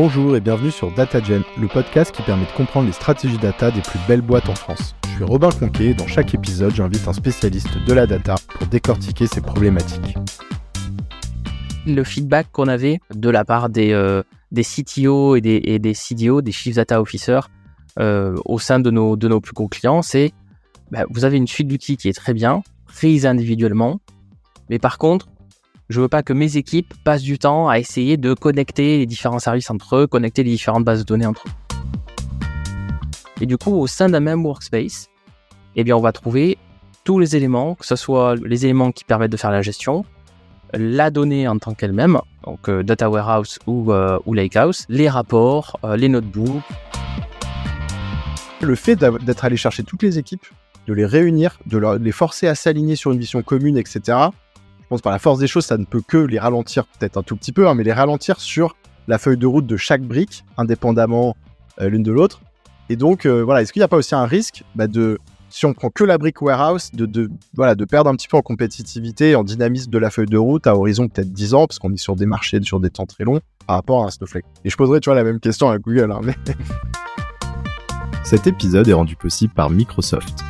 Bonjour et bienvenue sur DataGen, le podcast qui permet de comprendre les stratégies data des plus belles boîtes en France. Je suis Robin Conquet et dans chaque épisode, j'invite un spécialiste de la data pour décortiquer ces problématiques. Le feedback qu'on avait de la part des, euh, CTO et des, CDO, des Chief Data Officers, euh, au sein de nos, de nos plus gros clients, c'est bah, vous avez une suite d'outils qui est très bien, prise individuellement, mais par contre, je veux pas que mes équipes passent du temps à essayer de connecter les différents services entre eux, connecter les différentes bases de données entre eux. Et du coup, au sein d'un même workspace, eh bien, on va trouver tous les éléments, que ce soit les éléments qui permettent de faire la gestion, la donnée en tant qu'elle-même, donc euh, data warehouse ou, euh, ou lakehouse, les rapports, euh, les notebooks. Le fait d'être allé chercher toutes les équipes, de les réunir, de les forcer à s'aligner sur une vision commune, etc. Pense par la force des choses, ça ne peut que les ralentir peut-être un tout petit peu, hein, mais les ralentir sur la feuille de route de chaque brique, indépendamment euh, l'une de l'autre. Et donc, euh, voilà, est-ce qu'il n'y a pas aussi un risque bah, de, si on prend que la brique warehouse, de, voilà, de perdre un petit peu en compétitivité en dynamisme de la feuille de route à horizon peut-être 10 ans, parce qu'on est sur des marchés sur des temps très longs par rapport à un Snowflake? Et je poserais, tu vois, la même question à Google, hein, Cet épisode est rendu possible par Microsoft.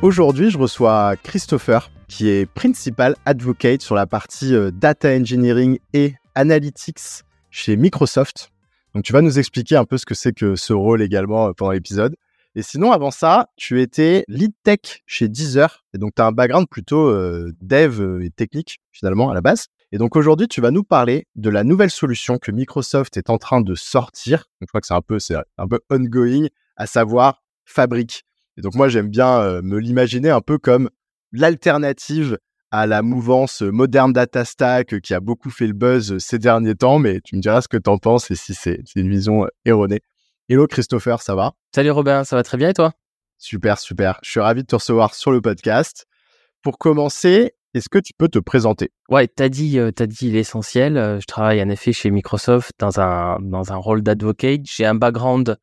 Aujourd'hui, je reçois Christopher, qui est Principal Advocate sur la partie euh, Data Engineering et Analytics chez Microsoft. Donc, tu vas nous expliquer un peu ce que c'est que ce rôle également euh, pendant l'épisode. Et sinon, avant ça, tu étais lead tech chez Deezer. Et donc, tu as un background plutôt euh, dev et technique, finalement, à la base. Et donc, aujourd'hui, tu vas nous parler de la nouvelle solution que Microsoft est en train de sortir. Donc, je crois que c'est un peu, c'est un peu ongoing, à savoir Fabric. Et donc moi, j'aime bien me l'imaginer un peu comme l'alternative à la mouvance euh, moderne data stack euh, qui a beaucoup fait le buzz euh, ces derniers temps, mais tu me diras ce que tu en penses et si c'est une vision erronée. Hello Christopher, ça va? Salut Robin, ça va très bien et toi? Super, super. Je suis ravi de te recevoir sur le podcast. Pour commencer, est-ce que tu peux te présenter? Ouais, t'as dit, t'as dit l'essentiel. Je travaille en effet chez Microsoft dans un, dans un rôle d'advocate. J'ai un background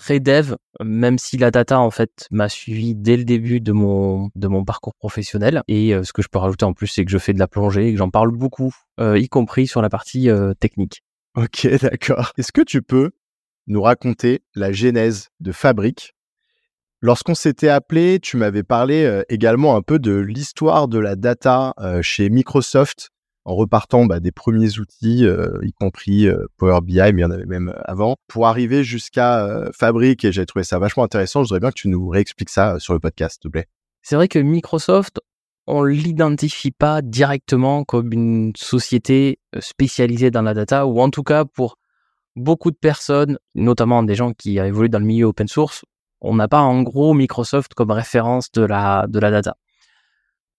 très dev, même si la data en fait m'a suivi dès le début de mon, de mon parcours professionnel. Et euh, ce que je peux rajouter en plus, c'est que je fais de la plongée et que j'en parle beaucoup, euh, y compris sur la partie euh, technique. Ok, d'accord. Est-ce que tu peux nous raconter la genèse de Fabric? Lorsqu'on s'était appelé, tu m'avais parlé également un peu de l'histoire de la data chez Microsoft en repartant bah, des premiers outils, y compris Power BI, mais il y en avait même avant, pour arriver jusqu'à euh, Fabric. Et j'ai trouvé ça vachement intéressant. Je voudrais bien que tu nous réexpliques ça sur le podcast, s'il te plaît. C'est vrai que Microsoft, on l'identifie pas directement comme une société spécialisée dans la data, ou en tout cas pour beaucoup de personnes, notamment des gens qui évoluent dans le milieu open source, on n'a pas en gros Microsoft comme référence de la, de la data.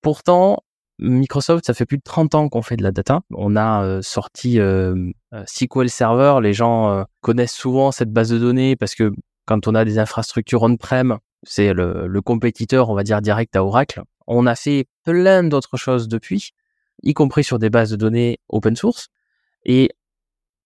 Pourtant, Microsoft, ça fait plus de 30 ans qu'on fait de la data. On a euh, sorti euh, euh, SQL Server. Les gens connaissent souvent cette base de données parce que quand on a des infrastructures on-prem, c'est le, le compétiteur, on va dire, direct à Oracle. On a fait plein d'autres choses depuis, y compris sur des bases de données open source. Et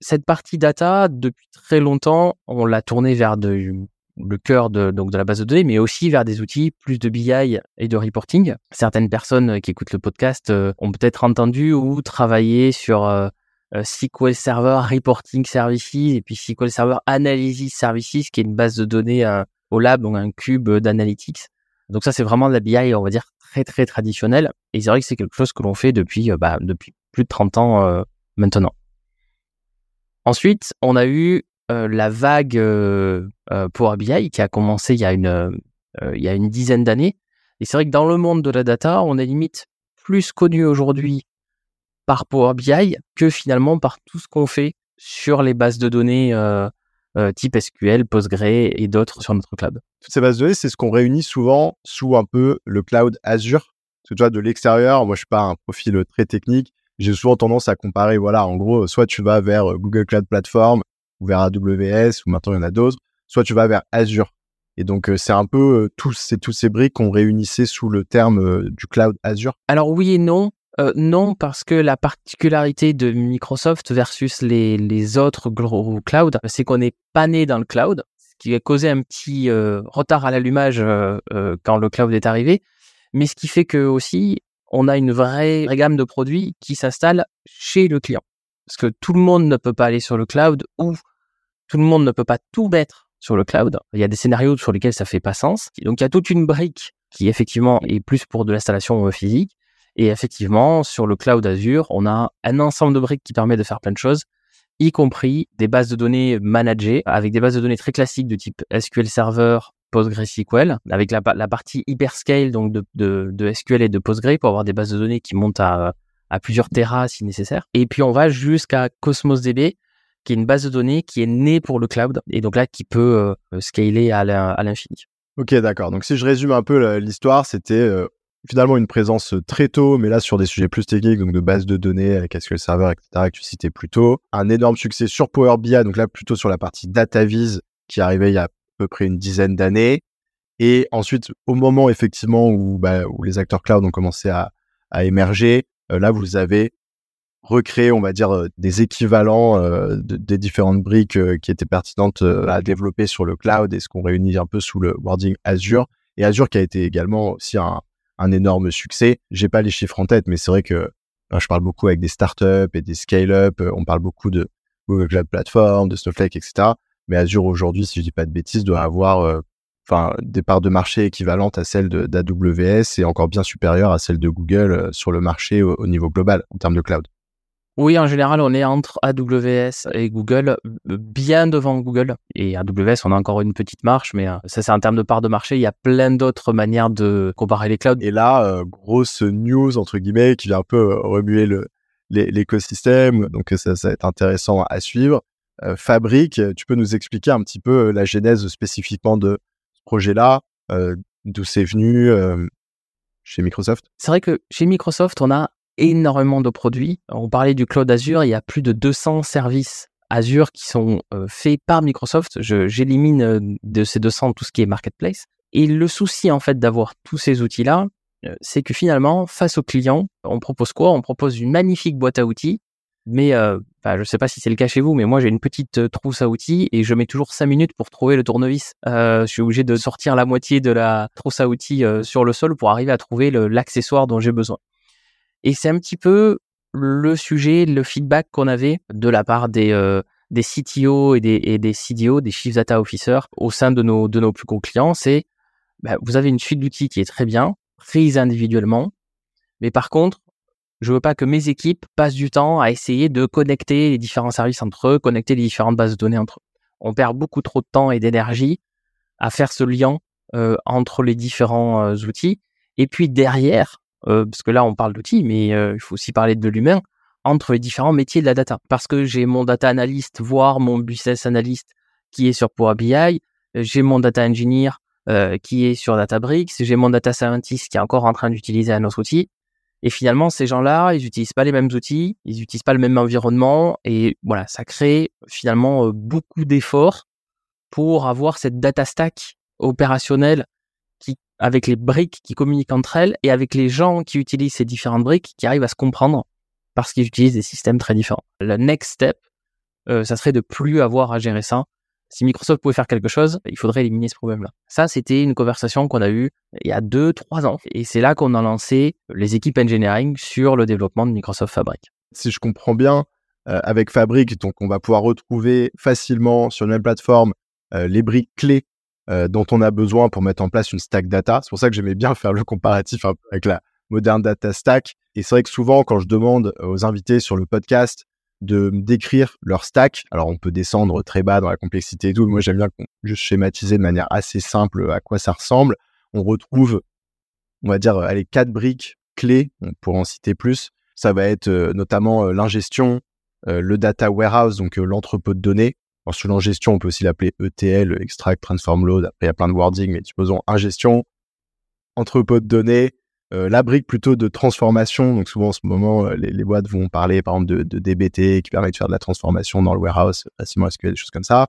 cette partie data, depuis très longtemps, on l'a tournée vers de, le cœur de, donc de la base de données, mais aussi vers des outils plus de BI et de reporting. Certaines personnes qui écoutent le podcast euh, ont peut-être entendu ou travaillé sur euh, euh, SQL Server Reporting Services et puis SQL Server Analysis Services, qui est une base de données euh, au lab, donc un cube d'analytics. Donc ça, c'est vraiment de la BI, on va dire, très très traditionnelle. Et c'est vrai que c'est quelque chose que l'on fait depuis, euh, bah, depuis plus de 30 ans euh, maintenant. Ensuite, on a eu euh, la vague euh, euh, Power BI qui a commencé il y a une, il y a une dizaine d'années. Et c'est vrai que dans le monde de la data, on est limite plus connu aujourd'hui par Power BI que finalement par tout ce qu'on fait sur les bases de données type SQL, Postgre et d'autres sur notre cloud. Toutes ces bases de données, c'est ce qu'on réunit souvent sous un peu le cloud Azure. Parce que tu vois, de l'extérieur, moi, je suis pas un profil très technique. J'ai souvent tendance à comparer, voilà, en gros, soit tu vas vers Google Cloud Platform ou vers AWS, ou maintenant il y en a d'autres, soit tu vas vers Azure. Et donc, euh, c'est un peu euh, tous, ces, tous ces briques qu'on réunissait sous le terme euh, du cloud Azure. Alors oui et non. Non, parce que la particularité de Microsoft versus les, les autres gros clouds, c'est qu'on n'est pas né dans le cloud, ce qui a causé un petit retard à l'allumage quand le cloud est arrivé, mais ce qui fait que aussi on a une vraie gamme de produits qui s'installe chez le client. Parce que tout le monde ne peut pas aller sur le cloud ou tout le monde ne peut pas tout mettre sur le cloud. Il y a des scénarios sur lesquels ça fait pas sens. Donc il y a toute une brique qui effectivement est plus pour de l'installation physique. Et effectivement, sur le cloud Azure, on a un ensemble de briques qui permet de faire plein de choses, y compris des bases de données managées avec des bases de données très classiques de type SQL Server, PostgreSQL, avec la, partie hyperscale donc de, de, SQL et de Postgre pour avoir des bases de données qui montent à, à plusieurs terras si nécessaire. Et puis on va jusqu'à Cosmos DB, qui est une base de données qui est née pour le cloud et donc là qui peut euh, scaler à l'infini. Ok, d'accord. Donc si je résume un peu l'histoire, c'était euh, finalement une présence très tôt, mais là sur des sujets plus techniques, donc de base de données avec SQL Server, etc., que tu citais plus tôt. Un énorme succès sur Power BI, donc là plutôt sur la partie DataVis qui arrivait il y a à peu près une dizaine d'années. Et ensuite, au moment effectivement où, bah, les acteurs cloud ont commencé à, émerger, euh, là vous avez recréer, on va dire, des équivalents des différentes briques qui étaient pertinentes à développer sur le cloud et ce qu'on réunit un peu sous le wording Azure. Et Azure qui a été également aussi un, un énorme succès. J'ai pas les chiffres en tête, mais c'est vrai que ben, je parle beaucoup avec des startups et des scale-up. On parle beaucoup de Google Cloud Platform, de Snowflake, etc. Mais Azure aujourd'hui, si je dis pas de bêtises, doit avoir enfin des parts de marché équivalentes à celles d'AWS et encore bien supérieures à celles de Google sur le marché au niveau global en termes de cloud. Oui, en général, on est entre AWS et Google, bien devant Google. Et AWS, on a encore une petite marche, mais euh, ça, c'est en termes de part de marché. Il y a plein d'autres manières de comparer les clouds. Et là, euh, grosse news, entre guillemets, qui vient un peu euh, remuer le, l'écosystème. Donc, ça, ça va être intéressant à suivre. Fabrique, tu peux nous expliquer un petit peu la genèse spécifiquement de projet-là, d'où c'est venu chez Microsoft? C'est vrai que chez Microsoft, on a énormément de produits. On parlait du cloud Azure, il y a plus de 200 services Azure qui sont euh, faits par Microsoft. J'élimine euh, de ces 200 tout ce qui est marketplace. Et le souci en fait d'avoir tous ces outils-là, euh, c'est que finalement, face aux clients, on propose quoi? On propose une magnifique boîte à outils, mais je ne sais pas si c'est le cas chez vous, mais moi j'ai une petite trousse à outils et je mets toujours 5 minutes pour trouver le tournevis. je suis obligé de sortir la moitié de la trousse à outils sur le sol pour arriver à trouver l'accessoire dont j'ai besoin. Et c'est un petit peu le sujet, le feedback qu'on avait de la part des, euh, des CTO et des, et des CDO, des Chief Data Officers au sein de nos, de nos plus gros clients, c'est bah, vous avez une suite d'outils qui est très bien, prise individuellement, mais par contre, je veux pas que mes équipes passent du temps à essayer de connecter les différents services entre eux, connecter les différentes bases de données entre eux. On perd beaucoup trop de temps et d'énergie à faire ce lien euh, entre les différents euh, outils. Et puis derrière, euh, parce que là on parle d'outils, mais euh, il faut aussi parler de l'humain, entre les différents métiers de la data. Parce que j'ai mon data analyst, voire mon business analyst qui est sur Power BI, j'ai mon data engineer qui est sur Databricks, j'ai mon data scientist qui est encore en train d'utiliser un autre outil. Et finalement, ces gens-là, ils n'utilisent pas les mêmes outils, ils n'utilisent pas le même environnement, et voilà, ça crée finalement beaucoup d'efforts pour avoir cette data stack opérationnelle avec les briques qui communiquent entre elles et avec les gens qui utilisent ces différentes briques qui arrivent à se comprendre parce qu'ils utilisent des systèmes très différents. Le next step, euh, ça serait de plus avoir à gérer ça. Si Microsoft pouvait faire quelque chose, il faudrait éliminer ce problème-là. Ça, c'était une conversation qu'on a eue il y a deux, trois ans. Et c'est là qu'on a lancé les équipes engineering sur le développement de Microsoft Fabric. Si je comprends bien, euh, avec Fabric, donc on va pouvoir retrouver facilement sur une même plateforme euh, les briques clés euh, dont on a besoin pour mettre en place une stack data. C'est pour ça que j'aimais bien faire le comparatif avec la moderne data stack. Et c'est vrai que souvent, quand je demande aux invités sur le podcast de décrire leur stack, alors on peut descendre très bas dans la complexité et tout, moi j'aime bien juste schématiser de manière assez simple à quoi ça ressemble. On retrouve, on va dire, les quatre briques clés, on pourrait en citer plus. Ça va être euh, notamment euh, l'ingestion, le data warehouse, donc l'entrepôt de données, alors, sous l'ingestion, on peut aussi l'appeler ETL, Extract, Transform, Load. Après, il y a plein de wording, mais supposons ingestion, entrepôt de données, euh, la brique plutôt de transformation. Donc, souvent, en ce moment, euh, les, boîtes vont parler, par exemple, de, DBT qui permet de faire de la transformation dans le warehouse, facilement SQL, des choses comme ça.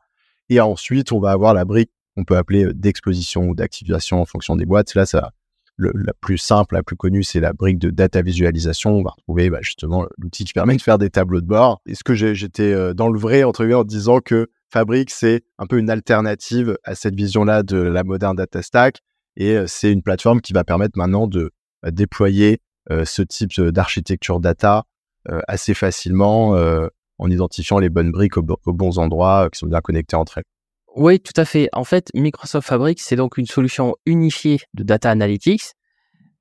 Et ensuite, on va avoir la brique qu'on peut appeler euh, d'exposition ou d'activation en fonction des boîtes. Là, ça, la plus simple, la plus connue, c'est la brique de data visualisation. On va retrouver bah, justement l'outil qui permet de faire des tableaux de bord. Est-ce que j'étais euh, dans le vrai, entre guillemets, en disant que Fabric, c'est un peu une alternative à cette vision-là de la moderne data stack et euh, c'est une plateforme qui va permettre maintenant de déployer euh, ce type d'architecture data assez facilement en identifiant les bonnes briques aux, bons endroits qui sont bien connectés entre elles. Oui, tout à fait. En fait, Microsoft Fabric, c'est donc une solution unifiée de data analytics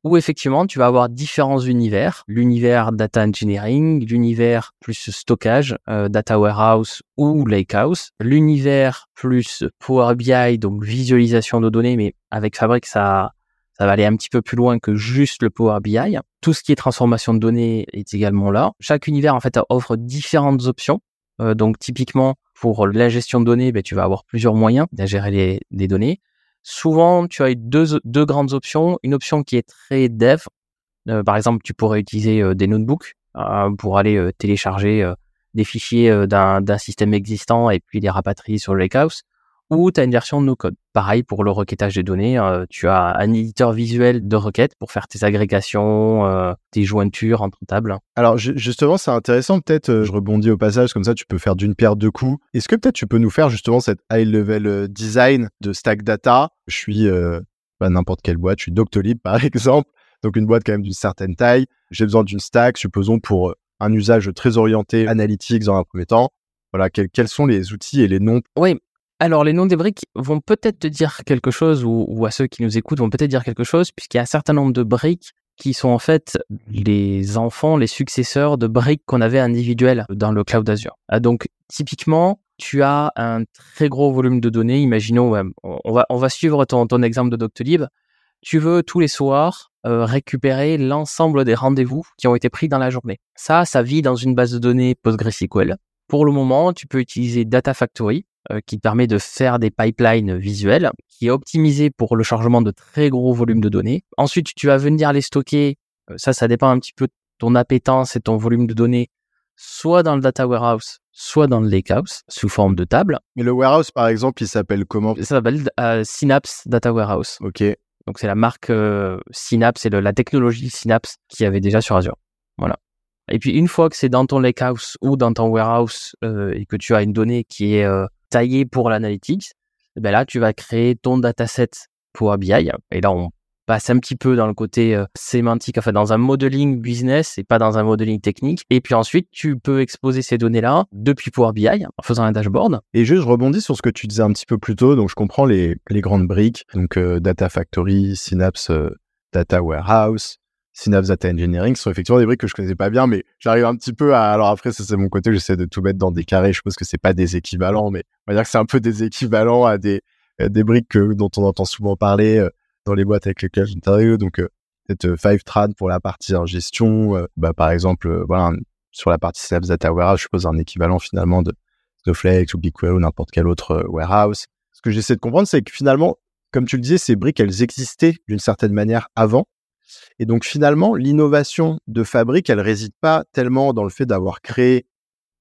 où effectivement tu vas avoir différents univers, l'univers data engineering, l'univers plus stockage, euh, data warehouse ou lakehouse, l'univers plus Power BI, donc visualisation de données, mais avec Fabric ça ça va aller un petit peu plus loin que juste le Power BI. Tout ce qui est transformation de données est également là. Chaque univers en fait offre différentes options. Euh, donc typiquement pour la gestion de données, ben, tu vas avoir plusieurs moyens de gérer les, données souvent, tu as deux, deux grandes options. Une option qui est très dev. Euh, par exemple, tu pourrais utiliser euh, des notebooks pour aller télécharger des fichiers d'un système existant et puis les rapatrier sur le lakehouse ou tu as une version no code. Pareil pour le requêtage des données, euh, tu as un éditeur visuel de requêtes pour faire tes agrégations, euh, tes jointures entre tables. Alors justement, c'est intéressant peut-être, euh, je rebondis au passage, comme ça tu peux faire d'une pierre deux coups. Est-ce que peut-être tu peux nous faire justement cette high level design de Stack Data? Je suis pas n'importe quelle boîte, je suis Doctolib par exemple, donc une boîte quand même d'une certaine taille. J'ai besoin d'une stack, supposons pour un usage très orienté analytics dans un premier temps. Voilà, quels sont les outils et les noms? Oui, alors, les noms des briques vont peut-être te dire quelque chose, ou, à ceux qui nous écoutent vont peut-être dire quelque chose, puisqu'il y a un certain nombre de briques qui sont en fait les enfants, les successeurs de briques qu'on avait individuelles dans le cloud Azure. Ah, donc, typiquement, tu as un très gros volume de données. Imaginons, on, va, suivre ton, exemple de Doctolib. Tu veux tous les soirs euh, récupérer l'ensemble des rendez-vous qui ont été pris dans la journée. Ça, ça vit dans une base de données PostgreSQL. Pour le moment, tu peux utiliser Data Factory, qui permet de faire des pipelines visuels, qui est optimisé pour le chargement de très gros volumes de données. Ensuite, tu vas venir les stocker. Euh, ça, ça dépend un petit peu de ton appétence et ton volume de données, soit dans le data warehouse, soit dans le lakehouse, sous forme de table. Mais le warehouse, par exemple, il s'appelle comment? Ça s'appelle euh, Synapse Data Warehouse. Ok. Donc c'est la marque Synapse et la technologie Synapse qui avait déjà sur Azure. Voilà. Et puis une fois que c'est dans ton lakehouse ou dans ton warehouse et que tu as une donnée qui est taillé pour l'analytics, eh ben là, tu vas créer ton dataset Power BI. Et là, on passe un petit peu dans le côté euh, sémantique, enfin dans un modeling business et pas dans un modeling technique. Et puis ensuite, tu peux exposer ces données-là depuis Power BI en faisant un dashboard. Et juste, je rebondis sur ce que tu disais un petit peu plus tôt. Donc, je comprends les, grandes briques, donc euh, Data Factory, Synapse, euh, Data Warehouse, Synapse Data Engineering sont effectivement des briques que je connaissais pas bien, mais j'arrive un petit peu à. Alors après, ça c'est mon côté, j'essaie de tout mettre dans des carrés. Je suppose que c'est pas des équivalents, mais on va dire que c'est un peu des équivalents à des des briques dont on entend souvent parler euh, dans les boîtes avec lesquelles j'interviewe. Donc euh, peut-être euh, Fivetran pour la partie en gestion. bah par exemple, voilà sur la partie Synapse Data Warehouse, je suppose un équivalent finalement de Snowflake ou BigQuery ou n'importe quel autre warehouse. Ce que j'essaie de comprendre, c'est que finalement, comme tu le disais, ces briques, elles existaient d'une certaine manière avant et donc finalement, l'innovation de Fabric, elle réside pas tellement dans le fait d'avoir créé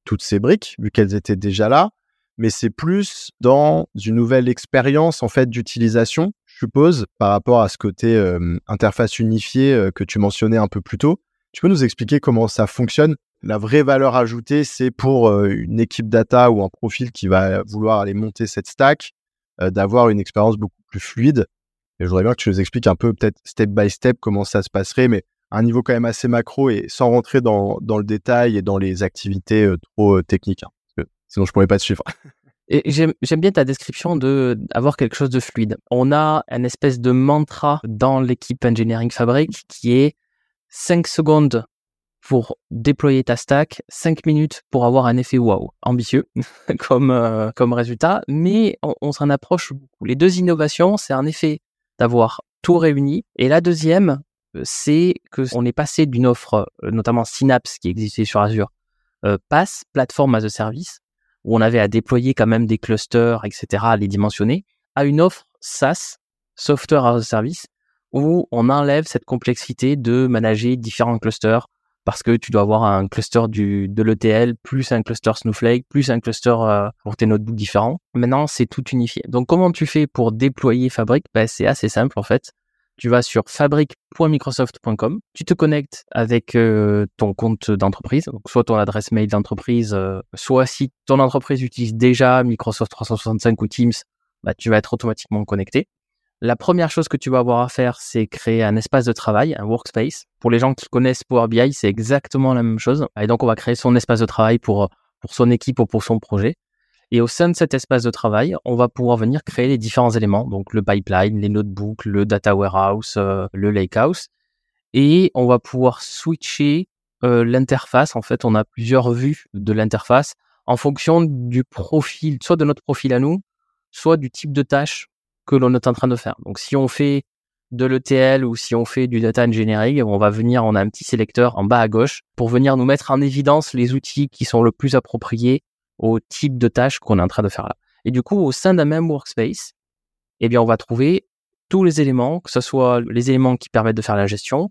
toutes ces briques, vu qu'elles étaient déjà là, mais c'est plus dans une nouvelle expérience en fait d'utilisation, je suppose, par rapport à ce côté interface unifiée que tu mentionnais un peu plus tôt. Tu peux nous expliquer comment ça fonctionne? La vraie valeur ajoutée, c'est pour une équipe data ou un profil qui va vouloir aller monter cette stack, d'avoir une expérience beaucoup plus fluide et je voudrais bien que tu nous expliques un peu, peut-être step by step, comment ça se passerait, mais à un niveau quand même assez macro et sans rentrer dans, dans le détail et dans les activités trop techniques. Hein, sinon, je pourrais pas te suivre. Et j'aime bien ta description de avoir quelque chose de fluide. On a un espèce de mantra dans l'équipe Engineering Fabric qui est 5 secondes pour déployer ta stack, 5 minutes pour avoir un effet wow, ambitieux comme, euh, comme résultat, mais on, s'en approche beaucoup. Les deux innovations, c'est un effet d'avoir tout réuni. Et la deuxième, euh, c'est que on est passé d'une offre, euh, notamment Synapse qui existait sur Azure, euh, passe plateforme as a service, où on avait à déployer quand même des clusters, etc., à les dimensionner, à une offre SaaS, software as a service, où on enlève cette complexité de manager différents clusters, parce que tu dois avoir un cluster de l'ETL, plus un cluster Snowflake, plus un cluster euh, pour tes notebooks différents. Maintenant, c'est tout unifié. Donc, comment tu fais pour déployer Fabric? Ben, C'est assez simple en fait. Tu vas sur fabric.microsoft.com, tu te connectes avec euh, ton compte d'entreprise, soit ton adresse mail d'entreprise, euh, soit si ton entreprise utilise déjà Microsoft 365 ou Teams, bah, tu vas être automatiquement connecté. La première chose que tu vas avoir à faire, c'est créer un espace de travail, un workspace. Pour les gens qui connaissent Power BI, c'est exactement la même chose. Et donc, on va créer son espace de travail pour, pour son équipe ou pour son projet. Et au sein de cet espace de travail, on va pouvoir venir créer les différents éléments, donc le pipeline, les notebooks, le data warehouse, euh, le lakehouse. Et on va pouvoir switcher euh, l'interface. En fait, on a plusieurs vues de l'interface en fonction du profil, soit de notre profil à nous, soit du type de tâche que l'on est en train de faire. Donc, si on fait de l'ETL ou si on fait du data engineering, on va venir, on a un petit sélecteur en bas à gauche pour venir nous mettre en évidence les outils qui sont le plus appropriés au type de tâche qu'on est en train de faire là. Et du coup, au sein d'un même workspace, eh bien, on va trouver tous les éléments, que ce soit les éléments qui permettent de faire la gestion,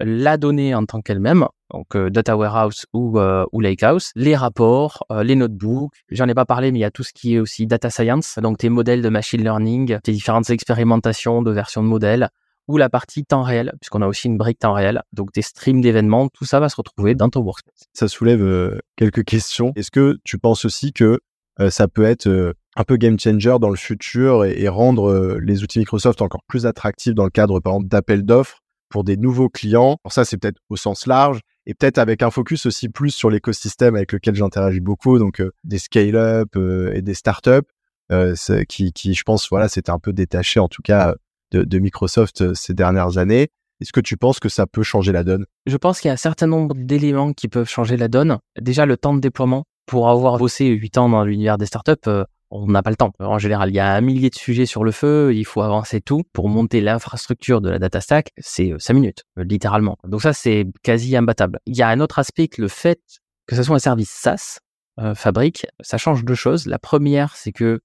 la donnée en tant qu'elle-même, donc euh, data warehouse ou, euh, ou lakehouse, les rapports, euh, les notebooks. J'en ai pas parlé, mais il y a tout ce qui est aussi data science, donc tes modèles de machine learning, tes différentes expérimentations de versions de modèles, ou la partie temps réel, puisqu'on a aussi une brique temps réel, donc des streams d'événements, tout ça va se retrouver dans ton workspace. Ça soulève quelques questions. Est-ce que tu penses aussi que ça peut être un peu game changer dans le futur et, rendre les outils Microsoft encore plus attractifs dans le cadre, par exemple, d'appels d'offres pour des nouveaux clients? Alors ça, c'est peut-être au sens large et peut-être avec un focus aussi plus sur l'écosystème avec lequel j'interagis beaucoup, donc euh, des scale-up euh, et des startups euh, qui, qui, je pense, voilà, c'était un peu détaché en tout cas de, Microsoft ces dernières années. Est-ce que tu penses que ça peut changer la donne? Je pense qu'il y a un certain nombre d'éléments qui peuvent changer la donne. Déjà, le temps de déploiement. Pour avoir bossé 8 ans dans l'univers des startups, on n'a pas le temps. En général, il y a un millier de sujets sur le feu, il faut avancer tout. Pour monter l'infrastructure de la data stack, c'est euh, cinq minutes, euh, littéralement. Donc ça, c'est quasi imbattable. Il y a un autre aspect que le fait que ce soit un service SaaS, euh, fabrique, ça change deux choses. La première, c'est que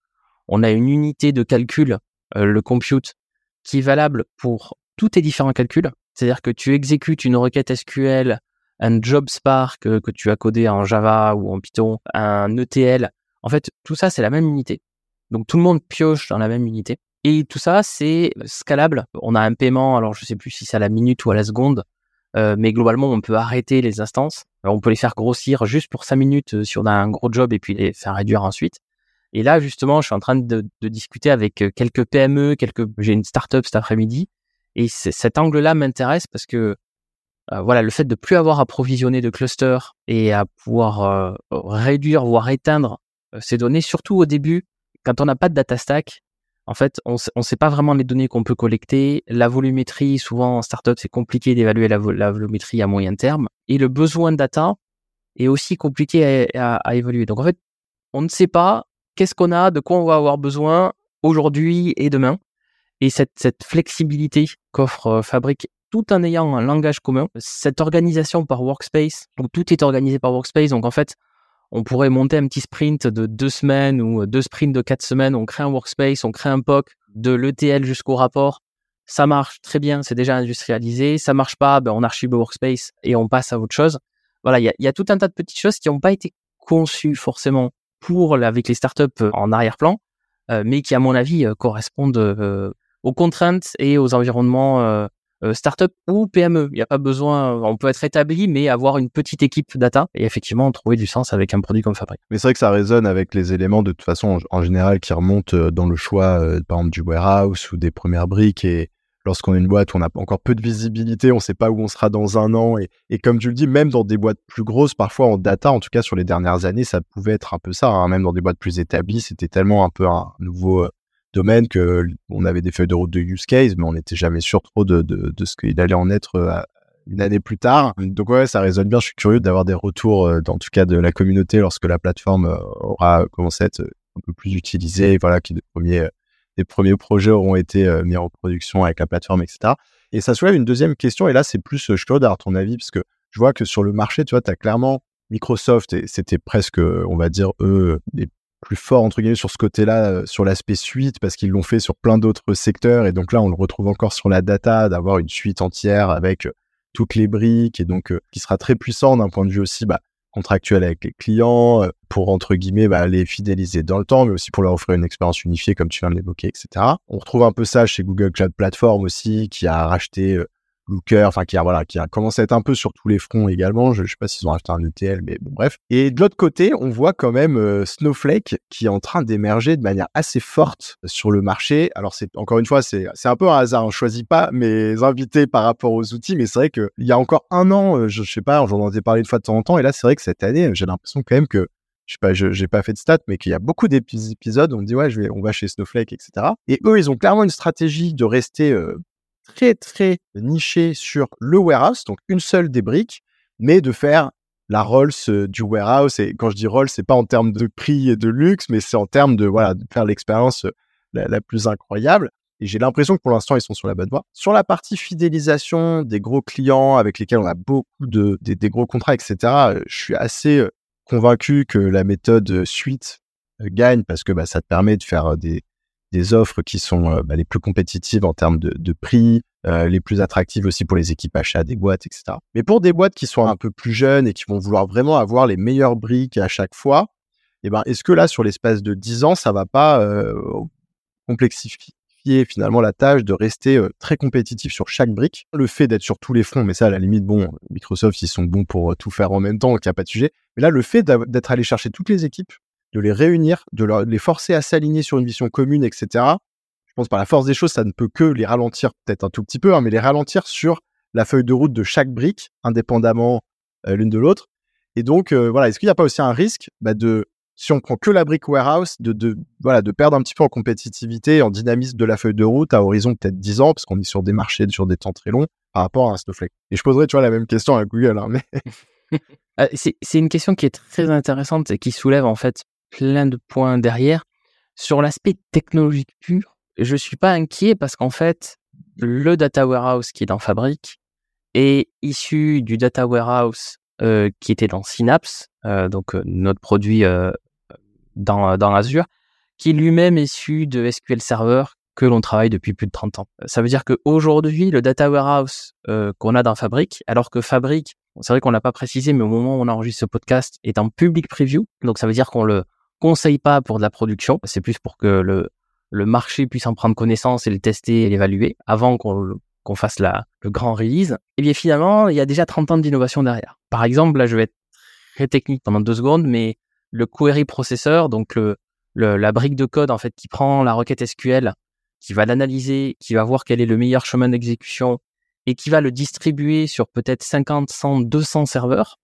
on a une unité de calcul, le compute, qui est valable pour tous tes différents calculs. C'est-à-dire que tu exécutes une requête SQL, un job Spark que tu as codé en Java ou en Python, un ETL en fait, tout ça, c'est la même unité. Donc tout le monde pioche dans la même unité. Et tout ça, c'est scalable. On a un paiement, alors je sais plus si c'est à la minute ou à la seconde, euh, mais globalement, on peut arrêter les instances. on peut les faire grossir juste pour 5 minutes euh, si on a un gros job et puis les faire réduire ensuite. Et là, justement, je suis en train de, discuter avec euh, quelques PME, quelques, j'ai une startup cet après-midi. Et cet angle-là m'intéresse parce que voilà, le fait de plus avoir à provisionner de clusters et à pouvoir réduire, voire éteindre euh, ces données, surtout au début, quand on n'a pas de data stack, en fait, on ne sait pas vraiment les données qu'on peut collecter. La volumétrie, souvent en startup, c'est compliqué d'évaluer la, volumétrie à moyen terme. Et le besoin de data est aussi compliqué à, évaluer. Donc en fait, on ne sait pas qu'est-ce qu'on a, de quoi on va avoir besoin aujourd'hui et demain. Et cette, cette flexibilité qu'offre euh, Fabric, tout en ayant un langage commun, cette organisation par workspace, où tout est organisé par workspace, donc en fait, on pourrait monter un petit sprint de deux semaines ou deux sprints de quatre semaines. On crée un workspace, on crée un POC de l'ETL jusqu'au rapport. Ça marche très bien, c'est déjà industrialisé. Ça marche pas, ben on archive le workspace et on passe à autre chose. Voilà, il y a, tout un tas de petites choses qui n'ont pas été conçues forcément pour avec les startups euh, en arrière-plan, euh, mais qui à mon avis euh, correspondent aux contraintes et aux environnements startup ou PME. Il n'y a pas besoin, on peut être établi, mais avoir une petite équipe data et effectivement trouver du sens avec un produit comme Fabric. Mais c'est vrai que ça résonne avec les éléments de toute façon en, général qui remontent dans le choix, par exemple, du warehouse ou des premières briques et lorsqu'on est une boîte on a encore peu de visibilité, on ne sait pas où on sera dans un an. Et, comme tu le dis, même dans des boîtes plus grosses, parfois en data, en tout cas sur les dernières années, ça pouvait être un peu ça. Hein. Même dans des boîtes plus établies, c'était tellement un peu un nouveau domaine que on avait des feuilles de route de use case, mais on n'était jamais sûr trop de, de, ce qu'il allait en être euh, une année plus tard. Donc ouais, ça résonne bien. Je suis curieux d'avoir des retours, euh, en tout cas de la communauté, lorsque la plateforme euh, aura commencé à être un peu plus utilisée. Voilà, que les premiers, les premiers projets auront été mis en production avec la plateforme, etc. Et ça soulève une deuxième question. Et là, c'est plus, je suis d'avoir ton avis, parce que je vois que sur le marché, tu vois, tu as clairement Microsoft, et c'était presque, on va dire, eux, les plus fort entre guillemets sur ce côté-là, euh, sur l'aspect suite, parce qu'ils l'ont fait sur plein d'autres secteurs. Et donc là, on le retrouve encore sur la data, d'avoir une suite entière avec euh, toutes les briques et donc euh, qui sera très puissant d'un point de vue aussi bah, contractuel avec les clients pour entre guillemets bah, les fidéliser dans le temps, mais aussi pour leur offrir une expérience unifiée comme tu viens de l'évoquer, etc. On retrouve un peu ça chez Google Cloud Platform aussi, qui a racheté Looker, enfin qui a voilà, qui a commencé à être un peu sur tous les fronts également. Je, ne sais pas s'ils ont acheté un ETL, mais bon bref. Et de l'autre côté, on voit quand même euh, Snowflake qui est en train d'émerger de manière assez forte sur le marché. Alors c'est encore une fois, c'est un peu un hasard. On choisit pas mes invités par rapport aux outils, mais c'est vrai que il y a encore un an, euh, je, je sais pas, j'en entendais parler une fois de temps en temps, et là c'est vrai que cette année, j'ai l'impression quand même que je sais pas, j'ai pas fait de stats, mais qu'il y a beaucoup d'épisodes, on me dit ouais, on va chez Snowflake, etc. Et eux, ils ont clairement une stratégie de rester euh, très très niché sur le warehouse, donc une seule des briques, mais de faire la Rolls euh, du warehouse. Et quand je dis Rolls, c'est pas en termes de prix et de luxe, mais c'est en termes de voilà de faire l'expérience euh, la, plus incroyable. Et j'ai l'impression que pour l'instant, ils sont sur la bonne voie. Sur la partie fidélisation des gros clients avec lesquels on a beaucoup de des, des gros contrats, etc. Je suis assez convaincu que la méthode suite gagne parce que bah, ça te permet de faire des, des offres qui sont bah, les plus compétitives en termes de, prix, euh, les plus attractives aussi pour les équipes achats des boîtes, etc. Mais pour des boîtes qui sont un peu plus jeunes et qui vont vouloir vraiment avoir les meilleures briques à chaque fois, eh ben, est-ce que là, sur l'espace de 10 ans, ça va pas euh, complexifier finalement la tâche de rester euh, très compétitif sur chaque brique? Le fait d'être sur tous les fronts, mais ça, à la limite, bon, Microsoft, ils sont bons pour tout faire en même temps, donc il n'y a pas de sujet. Mais là, le fait d'être allé chercher toutes les équipes, de les réunir, de, les forcer à s'aligner sur une vision commune, etc. Je pense par la force des choses, ça ne peut que les ralentir peut-être un tout petit peu, hein, mais les ralentir sur la feuille de route de chaque brique, indépendamment euh, l'une de l'autre. Et donc, euh, voilà, est-ce qu'il n'y a pas aussi un risque bah, de, si on prend que la brique warehouse, de, voilà, de perdre un petit peu en compétitivité, en dynamisme de la feuille de route à horizon peut-être 10 ans, parce qu'on est sur des marchés sur des temps très longs par rapport à Snowflake? Et je poserai, tu la même question à Google, hein, mais... Euh, c'est une question qui est très intéressante et qui soulève en fait plein de points derrière. Sur l'aspect technologique pur, je suis pas inquiet parce qu'en fait, le data warehouse qui est dans Fabric est issu du data warehouse euh, qui était dans Synapse, euh, donc euh, notre produit dans, dans Azure, qui lui-même est issu de SQL Server que l'on travaille depuis plus de 30 ans. Ça veut dire qu'aujourd'hui, le data warehouse qu'on a dans Fabric, alors que Fabric, c'est vrai qu'on l'a pas précisé, mais au moment où on enregistre ce podcast, est en public preview, donc ça veut dire qu'on le conseille pas pour de la production, c'est plus pour que le, le marché puisse en prendre connaissance et le tester et l'évaluer avant qu'on qu'on fasse la, le grand release. Et bien finalement, il y a déjà 30 ans d'innovation derrière. Par exemple, là je vais être très technique pendant deux secondes, mais le query processor, donc le, le, la brique de code en fait qui prend la requête SQL, qui va l'analyser, qui va voir quel est le meilleur chemin d'exécution et qui va le distribuer sur peut-être 50, 100, 200 serveurs,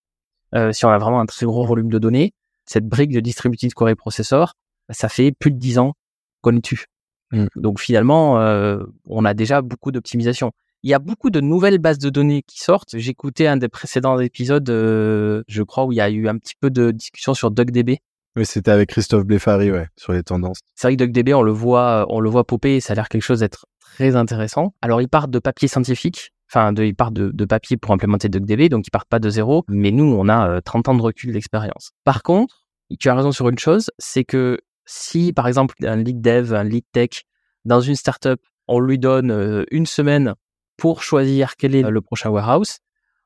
euh, si on a vraiment un très gros volume de données, cette brique de distributed query processor, ça fait plus de 10 ans qu'on est dessus. Mmh. Donc finalement, euh, on a déjà beaucoup d'optimisation. Il y a beaucoup de nouvelles bases de données qui sortent. J'écoutais un des précédents épisodes, euh, je crois, où il y a eu un petit peu de discussion sur DuckDB. Oui, c'était avec Christophe Blefari, ouais, sur les tendances. C'est vrai que DuckDB, on le voit, on le voit popper et ça a l'air quelque chose d'être très intéressant. Alors, ils partent de papier scientifique. Enfin, de, ils partent de, papier pour implémenter DuckDB, donc ils partent pas de zéro. Mais nous, on a euh, 30 ans de recul d'expérience. Par contre, tu as raison sur une chose, c'est que si, par exemple, un lead dev, un lead tech, dans une startup, on lui donne euh, une semaine pour choisir quel est le prochain warehouse,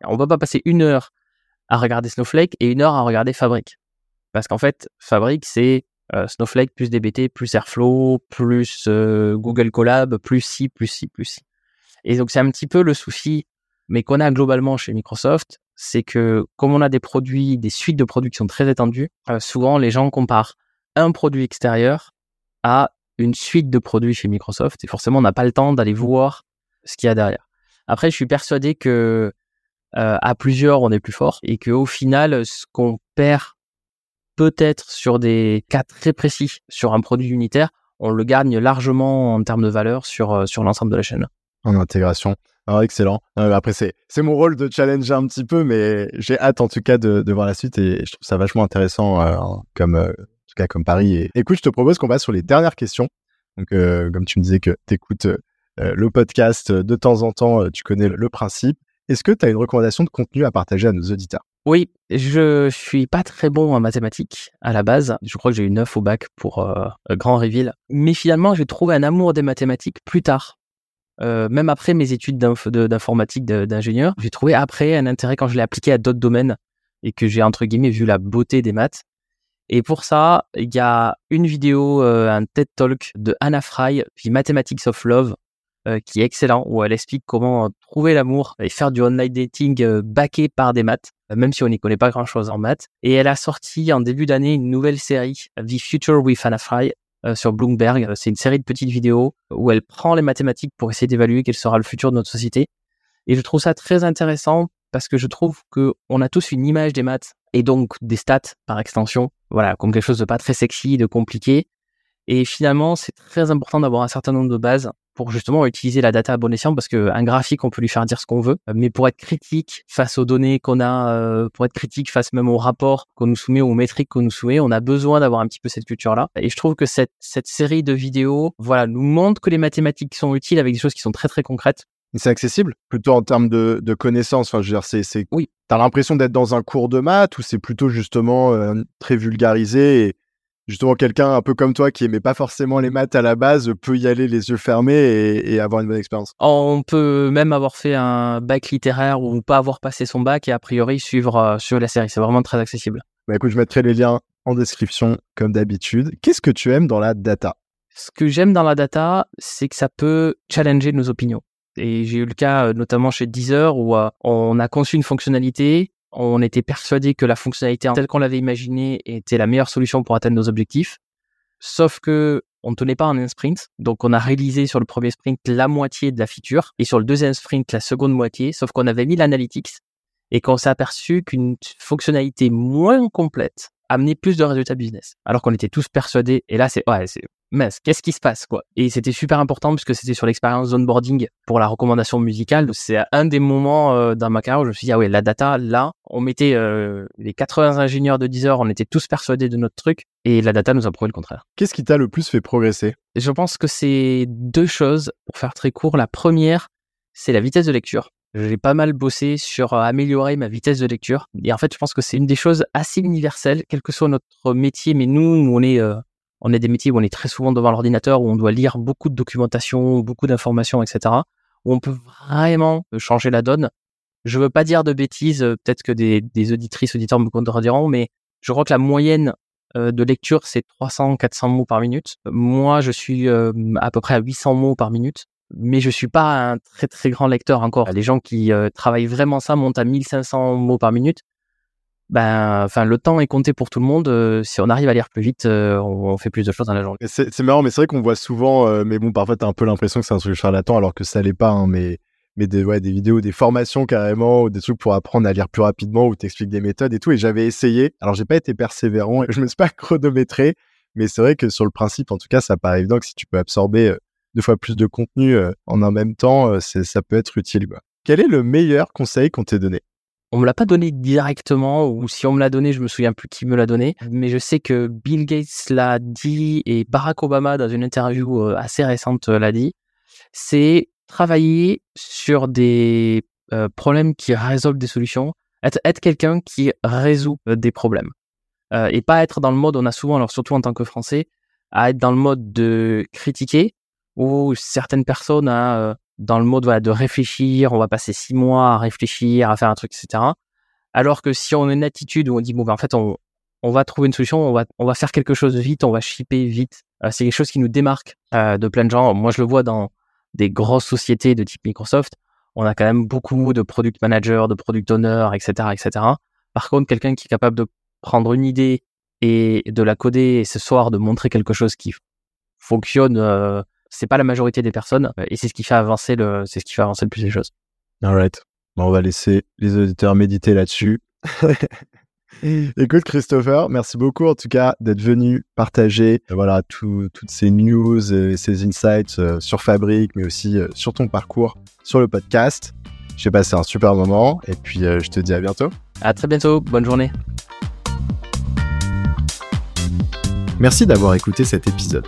on va pas passer une heure à regarder Snowflake et une heure à regarder Fabric. Parce qu'en fait, Fabric, c'est euh, Snowflake plus DBT, plus Airflow, plus euh, Google Colab, plus ci, plus ci, plus ci. Et donc, c'est un petit peu le souci, mais qu'on a globalement chez Microsoft, c'est que comme on a des produits, des suites de produits qui sont très étendues, souvent les gens comparent un produit extérieur à une suite de produits chez Microsoft et forcément on n'a pas le temps d'aller voir ce qu'il y a derrière. Après, je suis persuadé que euh, à plusieurs on est plus fort et que au final, ce qu'on perd peut-être sur des cas très précis sur un produit unitaire, on le gagne largement en termes de valeur sur euh, sur l'ensemble de la chaîne. En intégration. Alors, excellent. Euh, après, c'est, mon rôle de challenger un petit peu, mais j'ai hâte en tout cas de, voir la suite et je trouve ça vachement intéressant euh, comme, euh, en tout cas comme Paris. Et écoute, je te propose qu'on passe sur les dernières questions. Donc, euh, comme tu me disais que tu écoutes euh, le podcast de temps en temps, tu connais le principe. Est-ce que tu as une recommandation de contenu à partager à nos auditeurs? Oui, je suis pas très bon en mathématiques à la base. Je crois que j'ai eu 9 au bac pour grand reveal. Mais finalement, j'ai trouvé un amour des mathématiques plus tard. Euh, même après mes études d'informatique d'ingénieur, j'ai trouvé après un intérêt quand je l'ai appliqué à d'autres domaines et que j'ai entre guillemets vu la beauté des maths. Et pour ça, il y a une vidéo, euh, un TED Talk de Anna Fry, puis Mathematics of Love, euh, qui est excellent, où elle explique comment trouver l'amour et faire du online dating backé par des maths, même si on n'y connaît pas grand-chose en maths. Et elle a sorti en début d'année une nouvelle série, The Future with Anna Fry, sur Bloomberg. C'est une série de petites vidéos où elle prend les mathématiques pour essayer d'évaluer quel sera le futur de notre société. Et je trouve ça très intéressant parce que je trouve que on a tous une image des maths et donc des stats par extension, voilà, comme quelque chose de pas très sexy, de compliqué. Et finalement, c'est très important d'avoir un certain nombre de bases pour justement utiliser la data à bon escient parce qu'un graphique, on peut lui faire dire ce qu'on veut. Mais pour être critique face aux données qu'on a, euh, pour être critique face même aux rapports qu'on nous soumet, aux métriques qu'on nous soumet, on a besoin d'avoir un petit peu cette culture-là. Et je trouve que cette, cette série de vidéos, voilà, nous montre que les mathématiques sont utiles avec des choses qui sont très très concrètes. C'est accessible? Plutôt en termes de, de connaissances. Enfin, je veux dire, c'est, c'est... Oui. T'as l'impression d'être dans un cours de maths ou c'est plutôt justement euh, très vulgarisé et justement quelqu'un un peu comme toi qui aimait pas forcément les maths à la base peut y aller les yeux fermés et, et avoir une bonne expérience. On peut même avoir fait un bac littéraire ou pas avoir passé son bac et a priori suivre euh, sur la série. C'est vraiment très accessible. Bah écoute, je mettrai les liens en description comme d'habitude. Qu'est-ce que tu aimes dans la data? Ce que j'aime dans la data, c'est que ça peut challenger nos opinions. Et j'ai eu le cas euh, notamment chez Deezer où euh, on a conçu une fonctionnalité, on était persuadé que la fonctionnalité telle qu'on l'avait imaginée était la meilleure solution pour atteindre nos objectifs. Sauf que on ne tenait pas en un sprint, donc on a réalisé sur le premier sprint la moitié de la feature et sur le deuxième sprint la seconde moitié, sauf qu'on avait mis l'analytics et qu'on s'est aperçu qu'une fonctionnalité moins complète amenait plus de résultats business. Alors qu'on était tous persuadés, et là c'est ouais, c'est mince, qu'est-ce qui se passe quoi? Et c'était super important puisque c'était sur l'expérience d'onboarding pour la recommandation musicale. C'est un des moments euh, dans ma carrière où je me suis dit ah ouais la data là, on mettait euh, les 80 ingénieurs de 10 heures, on était tous persuadés de notre truc et la data nous a prouvé le contraire. Qu'est-ce qui t'a le plus fait progresser? Je pense que c'est deux choses pour faire très court. La première, c'est la vitesse de lecture. J'ai pas mal bossé sur euh, améliorer ma vitesse de lecture. Et en fait, je pense que c'est une des choses assez universelles, quel que soit notre métier. Mais nous, on est euh, on est des métiers où on est très souvent devant l'ordinateur, où on doit lire beaucoup de documentation, beaucoup d'informations, etc. Où on peut vraiment changer la donne. Je veux pas dire de bêtises, euh, peut-être que des, des auditrices, auditeurs me contrediront, mais je crois que la moyenne euh, de lecture, c'est 300-400 mots par minute. Moi, je suis euh, à peu près à 800 mots par minute, mais je suis pas un très très grand lecteur encore. Les gens qui travaillent vraiment ça montent à 1500 mots par minute ben, enfin, le temps est compté pour tout le monde. Euh, si on arrive à lire plus vite, euh, on, fait plus de choses dans la journée. C'est marrant, mais c'est vrai qu'on voit souvent, euh, mais bon, parfois, tu as un peu l'impression que c'est un truc charlatan, alors que ça l'est pas, hein, mais, mais des, ouais, des vidéos, des formations carrément, ou des trucs pour apprendre à lire plus rapidement, où t'expliques des méthodes et tout. Et j'avais essayé. Alors, j'ai pas été persévérant, je me suis pas chronométré, mais c'est vrai que sur le principe, en tout cas, ça paraît évident que si tu peux absorber deux fois plus de contenu en un même temps, ça peut être utile. Quel est le meilleur conseil qu'on t'ait donné? On me l'a pas donné directement, ou si on me l'a donné, je me souviens plus qui me l'a donné. Mais je sais que Bill Gates l'a dit et Barack Obama dans une interview euh, assez récente euh, l'a dit. C'est travailler sur des euh, problèmes qui résolvent des solutions, être, être quelqu'un qui résout des problèmes et pas être dans le mode. On a souvent, alors surtout en tant que Français, à être dans le mode de critiquer ou certaines personnes à dans le mode de réfléchir, on va passer six mois à réfléchir, à faire un truc, etc. Alors que si on a une attitude où on dit bon ben en fait on, on va trouver une solution, on va on va faire quelque chose vite, on va shipper vite. Euh, c'est quelque chose qui nous démarque euh, de plein de gens. Moi je le vois dans des grosses sociétés de type Microsoft, on a quand même beaucoup de product managers, de product owners, etc., etc. Par contre, quelqu'un qui est capable de prendre une idée et de la coder et ce soir de montrer quelque chose qui fonctionne euh, c'est pas la majorité des personnes euh, et c'est ce qui fait avancer le, c'est ce qui fait avancer le plus les choses. Alright. Bon, on va laisser les auditeurs méditer là-dessus. Écoute Christopher, merci beaucoup en tout cas d'être venu partager euh, voilà toutes ces news et ces insights euh, sur Fabrique, mais aussi sur ton parcours sur le podcast. J'ai passé un super moment et puis je te dis à bientôt. À très bientôt, bonne journée. Merci d'avoir écouté cet épisode.